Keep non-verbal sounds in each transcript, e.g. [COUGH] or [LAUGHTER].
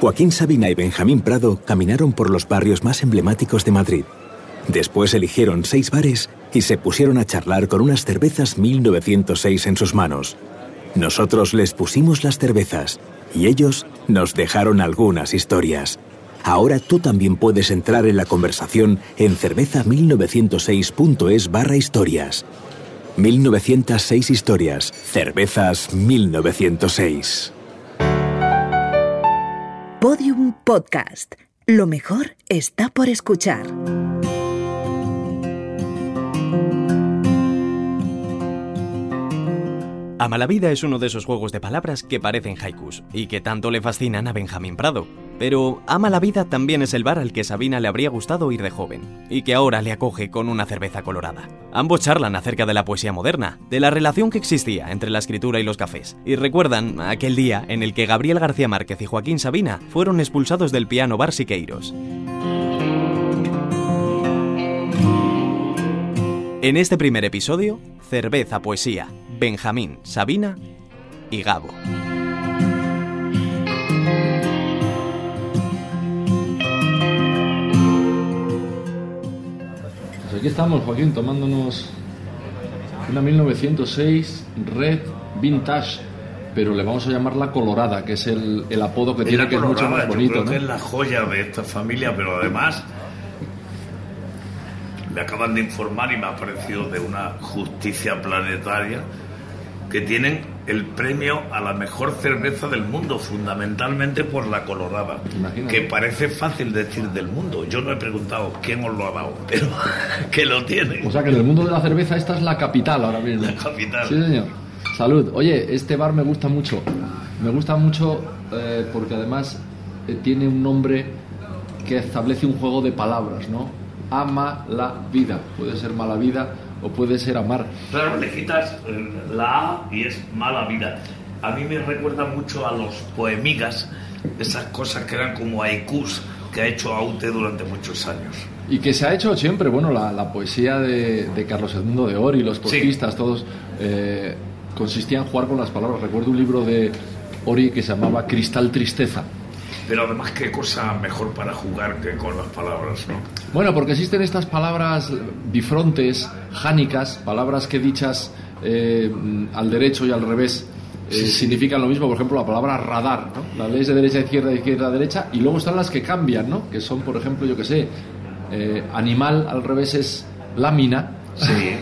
Joaquín Sabina y Benjamín Prado caminaron por los barrios más emblemáticos de Madrid. Después eligieron seis bares y se pusieron a charlar con unas cervezas 1906 en sus manos. Nosotros les pusimos las cervezas y ellos nos dejaron algunas historias. Ahora tú también puedes entrar en la conversación en cerveza1906.es barra historias. 1906 historias, cervezas 1906. Podium Podcast. Lo mejor está por escuchar. Vida es uno de esos juegos de palabras que parecen haikus y que tanto le fascinan a Benjamín Prado. Pero Ama la Vida también es el bar al que Sabina le habría gustado ir de joven y que ahora le acoge con una cerveza colorada. Ambos charlan acerca de la poesía moderna, de la relación que existía entre la escritura y los cafés, y recuerdan aquel día en el que Gabriel García Márquez y Joaquín Sabina fueron expulsados del piano bar Siqueiros. En este primer episodio, cerveza, poesía, Benjamín, Sabina y Gabo. Aquí estamos, Joaquín, tomándonos una 1906 Red Vintage, pero le vamos a llamar la Colorada, que es el, apodo que tiene, que es mucho más bonito. es la joya de esta familia, pero además me acaban de informar y me ha parecido de una justicia planetaria que tienen el premio a la mejor cerveza del mundo, fundamentalmente por la colorada, que parece fácil decir del mundo. Yo no he preguntado quién os lo ha dado, pero [LAUGHS] que lo tienen. O sea que en el mundo de la cerveza esta es la capital ahora mismo. La capital. Sí, señor. Salud. Oye, este bar me gusta mucho. Me gusta mucho eh, porque además eh, tiene un nombre que establece un juego de palabras, ¿no? Ama la vida. Puede ser mala vida o puede ser amar. Claro, le quitas eh, la A y es mala vida. A mí me recuerda mucho a los poemigas, esas cosas que eran como haikus que ha hecho Aute durante muchos años. Y que se ha hecho siempre, bueno, la, poesía de, Carlos Edmundo de Ori, los poetistas, todos, eh, consistía en jugar con las palabras. Recuerdo un libro de Ori que se llamaba Cristal Tristeza pero además, qué cosa mejor para jugar que con las palabras, ¿no? Bueno, porque existen estas palabras bifrontes, jánicas, palabras que dichas eh, al derecho y al revés eh, significan lo mismo. Por ejemplo, la palabra radar, ¿no? La ley de derecha a izquierda, izquierda a derecha, y luego están las que cambian, ¿no? Que son, por ejemplo, yo que sé, eh, animal al revés es lámina Sí.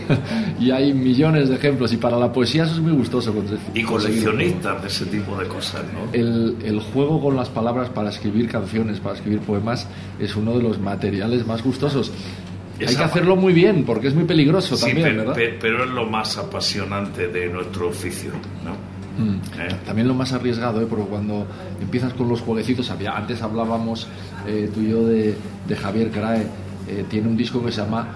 [LAUGHS] y hay millones de ejemplos y para la poesía eso es muy gustoso. Y coleccionistas de ese tipo de cosas, ¿no? El, el, juego con las palabras para escribir canciones, para escribir poemas, es uno de los materiales más gustosos. Hay que hacerlo muy bien porque es muy peligroso también, ¿verdad? pero es lo más apasionante de nuestro oficio, ¿no? Mm. ¿Eh? También lo más arriesgado, ¿eh? porque cuando empiezas con los jueguecitos, había, antes hablábamos eh, tú y yo de, de Javier Crae, eh, tiene un disco que se llama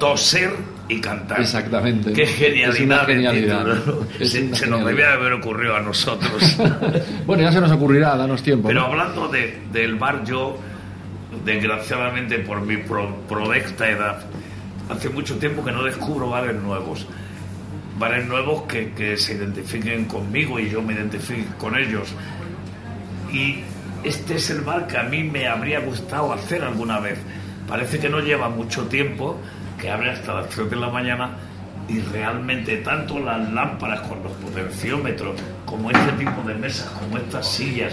toser y cantar. Exactamente. Qué genialidad. Es se, nos debía haber ocurrido a nosotros. [LAUGHS] bueno, ya se nos ocurrirá, danos tiempo. Pero hablando de, del bar, yo, desgraciadamente por mi pro, edad, hace mucho tiempo que no descubro bares nuevos. Bares nuevos que, que se identifiquen conmigo y yo me identifique con ellos. Y este es el bar que a mí me habría gustado hacer alguna vez Parece que no lleva mucho tiempo, que abre hasta las 3 de la mañana y realmente tanto las lámparas con los potenciómetros, como este tipo de mesas, como estas sillas,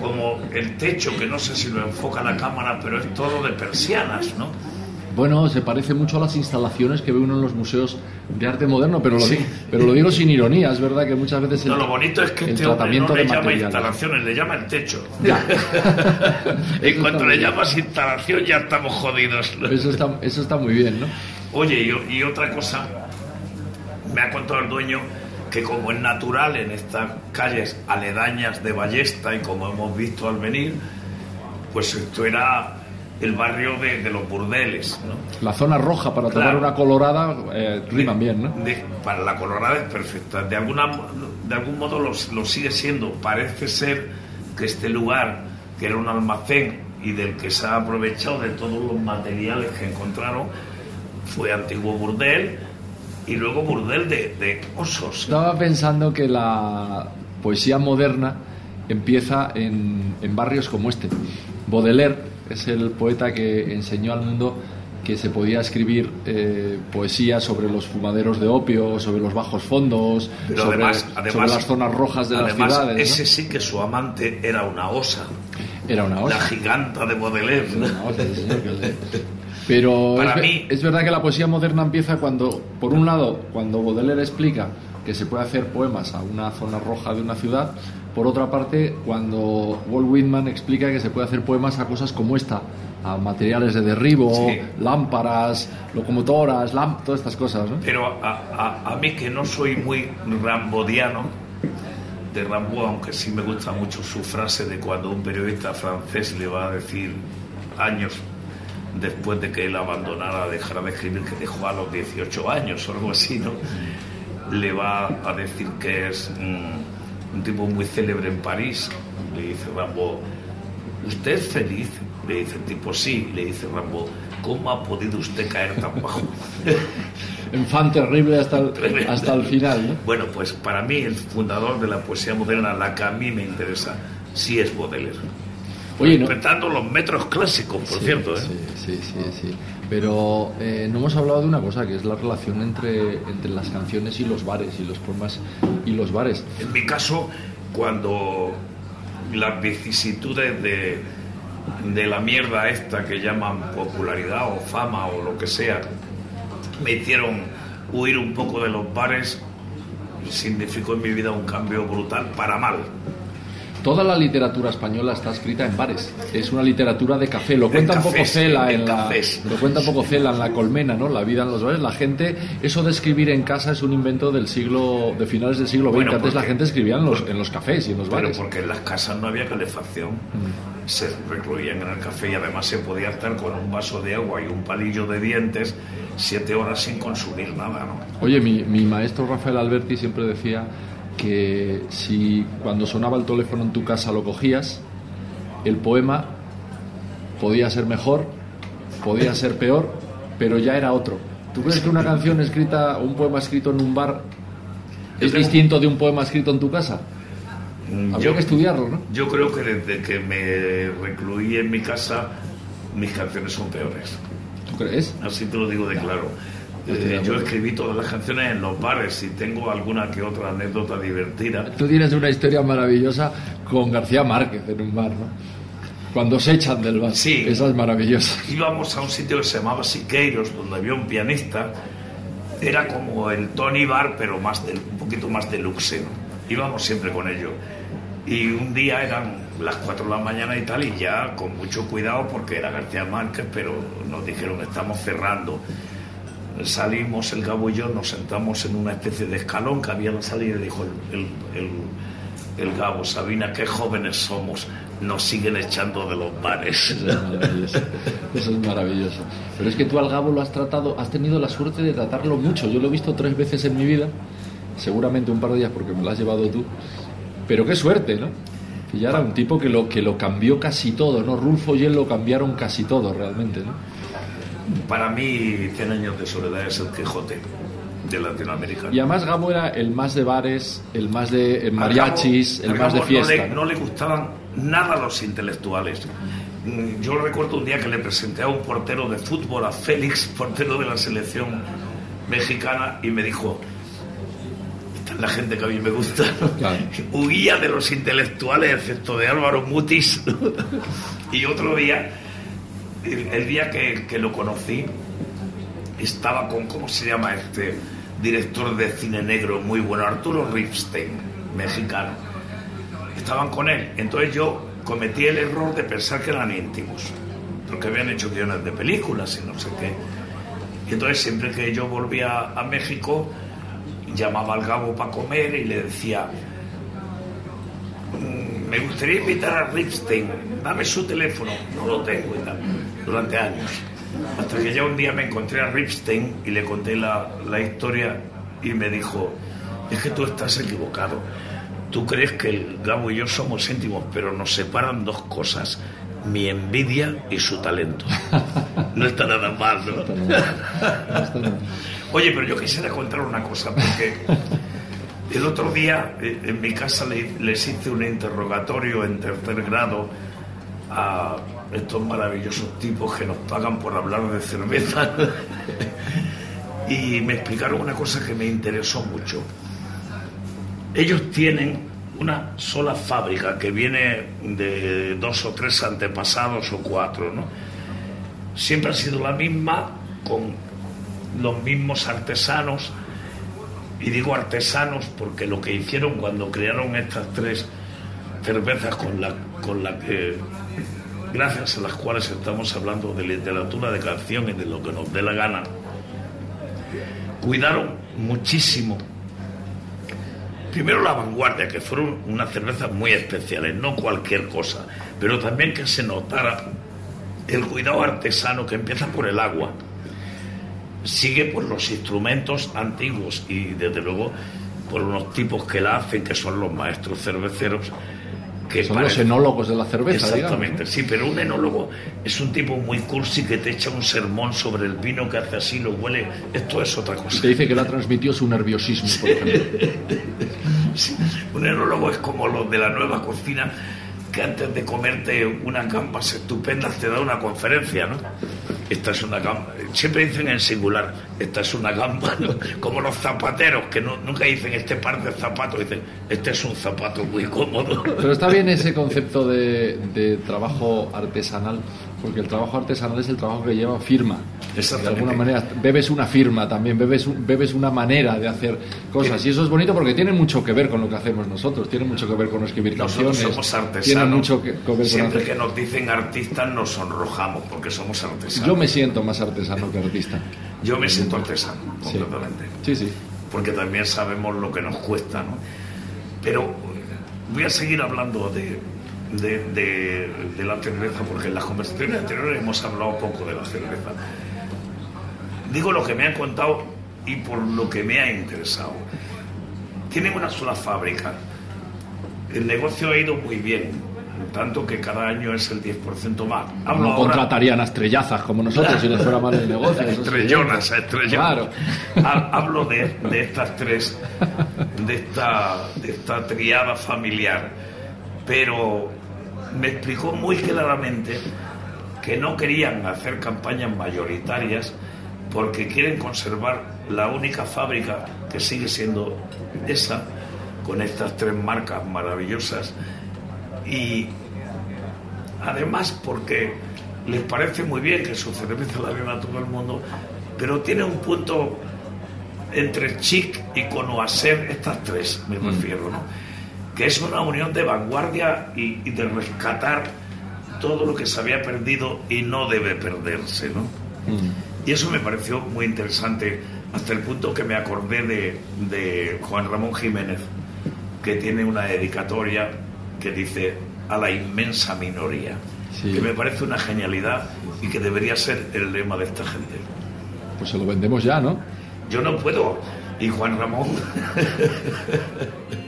como el techo, que no sé si lo enfoca la cámara, pero es todo de persianas, ¿no? Bueno, se parece mucho a las instalaciones que ve uno en los museos de arte moderno, pero lo, digo, pero lo digo sin ironía, es verdad que muchas veces el, no, lo bonito es que este tratamiento no le llama instalaciones, le llama el techo. [LAUGHS] [LAUGHS] en cuanto le llamas instalación ya estamos jodidos. Eso está, eso está muy bien, ¿no? Oye, y, y otra cosa, me ha contado el dueño que como es natural en estas calles aledañas de Ballesta y como hemos visto al venir, pues esto era el barrio de, los burdeles. ¿no? La zona roja para tomar una colorada eh, riman bien, ¿no? para la colorada es perfecta. De, alguna, de algún modo lo, sigue siendo. Parece ser que este lugar, que era un almacén y del que se ha aprovechado de todos los materiales que encontraron, fue antiguo burdel y luego burdel de, de osos. Estaba pensando que la poesía moderna empieza en, en barrios como este. Baudelaire es el poeta que enseñó al mundo que se podía escribir eh, poesía sobre los fumaderos de opio, sobre los bajos fondos, Pero sobre, además, sobre las zonas rojas de las ciudades. ¿no? ese sí que su amante era una osa, Era una la osa. giganta de Baudelaire. Pero Para es, ve- mí- es verdad que la poesía moderna empieza cuando, por un lado, cuando Baudelaire explica que se puede hacer poemas a una zona roja de una ciudad, por otra parte, cuando Walt Whitman explica que se puede hacer poemas a cosas como esta, a materiales de derribo, Sí. lámparas, locomotoras, lamp, todas estas cosas. ¿no? Pero a, a- a mí que no soy muy rambodiano, de Rambo, aunque sí me gusta mucho su frase de cuando un periodista francés le va a decir años después de que él abandonara, dejara de escribir, que dejó a los 18 años o algo así, ¿no? Le va a decir que es mm, un tipo muy célebre en París. Le dice Rambo, ¿usted es feliz? Le dice el tipo, sí. Le dice Rambo, ¿cómo ha podido usted caer tan bajo? [LAUGHS] En fan terrible hasta el, hasta el final. ¿no? Bueno, pues para mí el fundador de la poesía moderna, la que a mí me interesa, sí es Baudelaire. Oye, no, Respetando los metros clásicos, por cierto. ¿eh? Sí, sí, sí, sí. Pero eh, no hemos hablado de una cosa, que es la relación entre, entre las canciones y los bares, y los poemas y los bares. En mi caso, cuando las vicisitudes de, de la mierda esta que llaman popularidad o fama o lo que sea, me hicieron huir un poco de los bares, significó en mi vida un cambio brutal para mal. Toda la literatura española está escrita en bares. Es una literatura de café. Lo cuenta un poco Cela en la, lo cuenta un poco Cela en la colmena, ¿no? La vida en los bares. La gente, eso de escribir en casa es un invento del siglo, de finales del siglo XX. Bueno, Antes la gente escribía en los, en los cafés y en los Pero bares. porque en las casas no había calefacción. Se recluían en el café y además se podía estar con un vaso de agua y un palillo de dientes siete horas sin consumir nada, ¿no? Oye, mi, mi maestro Rafael Alberti siempre decía que si cuando sonaba el teléfono en tu casa lo cogías, el poema podía ser mejor, podía ser peor, pero ya era otro. ¿Tú crees que una canción escrita, un poema escrito en un bar es Yo- distinto de un poema escrito en tu casa? Mm, Habría que estudiarlo, ¿no? Yo creo que desde que me recluí en mi casa, mis canciones son peores. ¿Tú crees? Así te lo digo de claro. De Eh, yo escribí todas las canciones en los bares y tengo alguna que otra anécdota divertida. Tú tienes una historia maravillosa con García Márquez en un bar, ¿no? Cuando se echan del bar. Sí. Esa es maravillosa. íbamos a un sitio que se llamaba Siqueiros, donde había un pianista. Era como el Tony Bar, pero más del- un poquito más deluxe. ¿no? Íbamos siempre con ello. Y un día eran las 4 de la mañana y tal, y ya con mucho cuidado, porque era García Márquez, pero nos dijeron, estamos cerrando. Salimos, el Gabo y yo, nos sentamos en una especie de escalón que había en la salida y dijo el, el, el- Gabo, Sabina, qué jóvenes somos, nos siguen echando de los bares. Eso es maravilloso. Pero es que tú al Gabo lo has tratado, has tenido la suerte de tratarlo mucho. Yo lo he visto tres veces en mi vida, seguramente un par de días porque me lo has llevado tú. Pero qué suerte, ¿no? Ya era un tipo que lo, que lo cambió casi todo, ¿no? Rulfo y él lo cambiaron casi todo realmente, ¿no? Para mí, 100 años de soledad es el Quijote de Latinoamérica. Y además Gabo era el más de bares, el más de eh, mariachis, el más de fiesta. No le, ¿no? no le gustaban nada los intelectuales. Mm, Yo recuerdo un día que le presenté a un portero de fútbol, a Félix, portero de la selección mexicana, y me dijo, esta es la gente que a mí me gusta. Claro. [LAUGHS] Huía de los intelectuales, excepto de Álvaro Mutis. [LAUGHS] y otro día, el, día que, que lo conocí, estaba con, ¿cómo se llama este director de cine negro muy bueno? Arturo Ripstein, mexicano. Estaban con él. Entonces yo cometí el error de pensar que eran íntimos, porque habían hecho guiones de películas y no sé qué. Y entonces siempre que yo volvía a México, llamaba al Gabo para comer y le decía, "Mm, me gustaría invitar a Ripstein, dame su teléfono, no lo tengo y tal, durante años. Hasta que ya un día me encontré a Ripstein y le conté la, la historia y me dijo, es que tú estás equivocado. Tú crees que el Gabo y yo somos íntimos, pero nos separan dos cosas, mi envidia y su talento. No está nada mal, ¿no? No, no, no, no, no, no, no, no, El otro día eh, en mi casa les hice un interrogatorio en tercer grado a estos maravillosos tipos que nos pagan por hablar de cerveza [LAUGHS] y me explicaron una cosa que me interesó mucho. Ellos tienen una sola fábrica que viene de dos o tres antepasados o cuatro, ¿no? Siempre ha sido la misma, con los mismos artesanos, y digo artesanos porque lo que hicieron cuando crearon estas tres cervezas con la, con la gracias a las cuales estamos hablando de literatura, de canciones, de lo que nos dé la gana, cuidaron muchísimo primero la vanguardia, que fueron unas cervezas muy especiales, no cualquier cosa, pero también que se notara el cuidado artesano que empieza por el agua, sigue por los instrumentos antiguos y desde luego por unos tipos que la hacen, que son los maestros cerveceros, que son los enólogos de la cerveza. Exactamente, sí, pero un enólogo es un tipo muy cursi que te echa un sermón sobre el vino que hace así, lo huele. Esto es otra cosa. Y te dice que la transmitió su nerviosismo, por ejemplo. [LAUGHS] Un enólogo es como los de la nueva cocina que antes de comerte unas gambas estupendas te da una conferencia, ¿no? Esta es una gamba. Siempre dicen en singular, esta es una gamba, [LAUGHS] como los zapateros, que nunca dicen este par de zapatos, dicen, este es un zapato muy cómodo. Pero está bien ese concepto de, trabajo artesanal, porque el trabajo artesanal es el trabajo que lleva firma. De alguna manera, bebes una firma también, bebes, bebes una manera de hacer cosas. Y eso es bonito porque tiene mucho que ver con lo que hacemos nosotros, tiene mucho que ver con escribir nosotros canciones. somos artesanos. Tiene mucho que, ver Siempre que nos dicen artistas nos sonrojamos porque somos artesanos. Yo me siento más artesano que artista. Yo me siento artesano, completamente. Sí, sí. Porque también sabemos lo que nos cuesta, ¿no? Pero voy a seguir hablando de, de, de, la cerveza, porque en las conversaciones anteriores hemos hablado poco de la cerveza. Digo lo que me han contado y por lo que me ha interesado. Tienen una sola fábrica. El negocio ha ido muy bien, tanto que cada año es el 10% más. no contratarían a estrellazas como nosotros si les fuera mal el negocio. estrellonas, estrellonas. Hablo de, de, estas tres, de esta, de esta triada familiar, pero me explicó muy claramente que no querían hacer campañas mayoritarias porque quieren conservar la única fábrica que sigue siendo esa, con estas tres marcas maravillosas, y además porque les parece muy bien que su cerveza la beba a todo el mundo, pero tiene un punto entre chic y conocer estas tres, me mm. refiero, ¿no? Que es una unión de vanguardia y, de rescatar todo lo que se había perdido y no debe perderse, ¿no? Mm. Y eso me pareció muy interesante, hasta el punto que me acordé de, Juan Ramón Jiménez, que tiene una dedicatoria que dice a la inmensa minoría, que me parece una genialidad y que debería ser el lema de esta gente. Pues se lo vendemos ya, ¿no? Yo no puedo. Y Juan Ramón. [LAUGHS]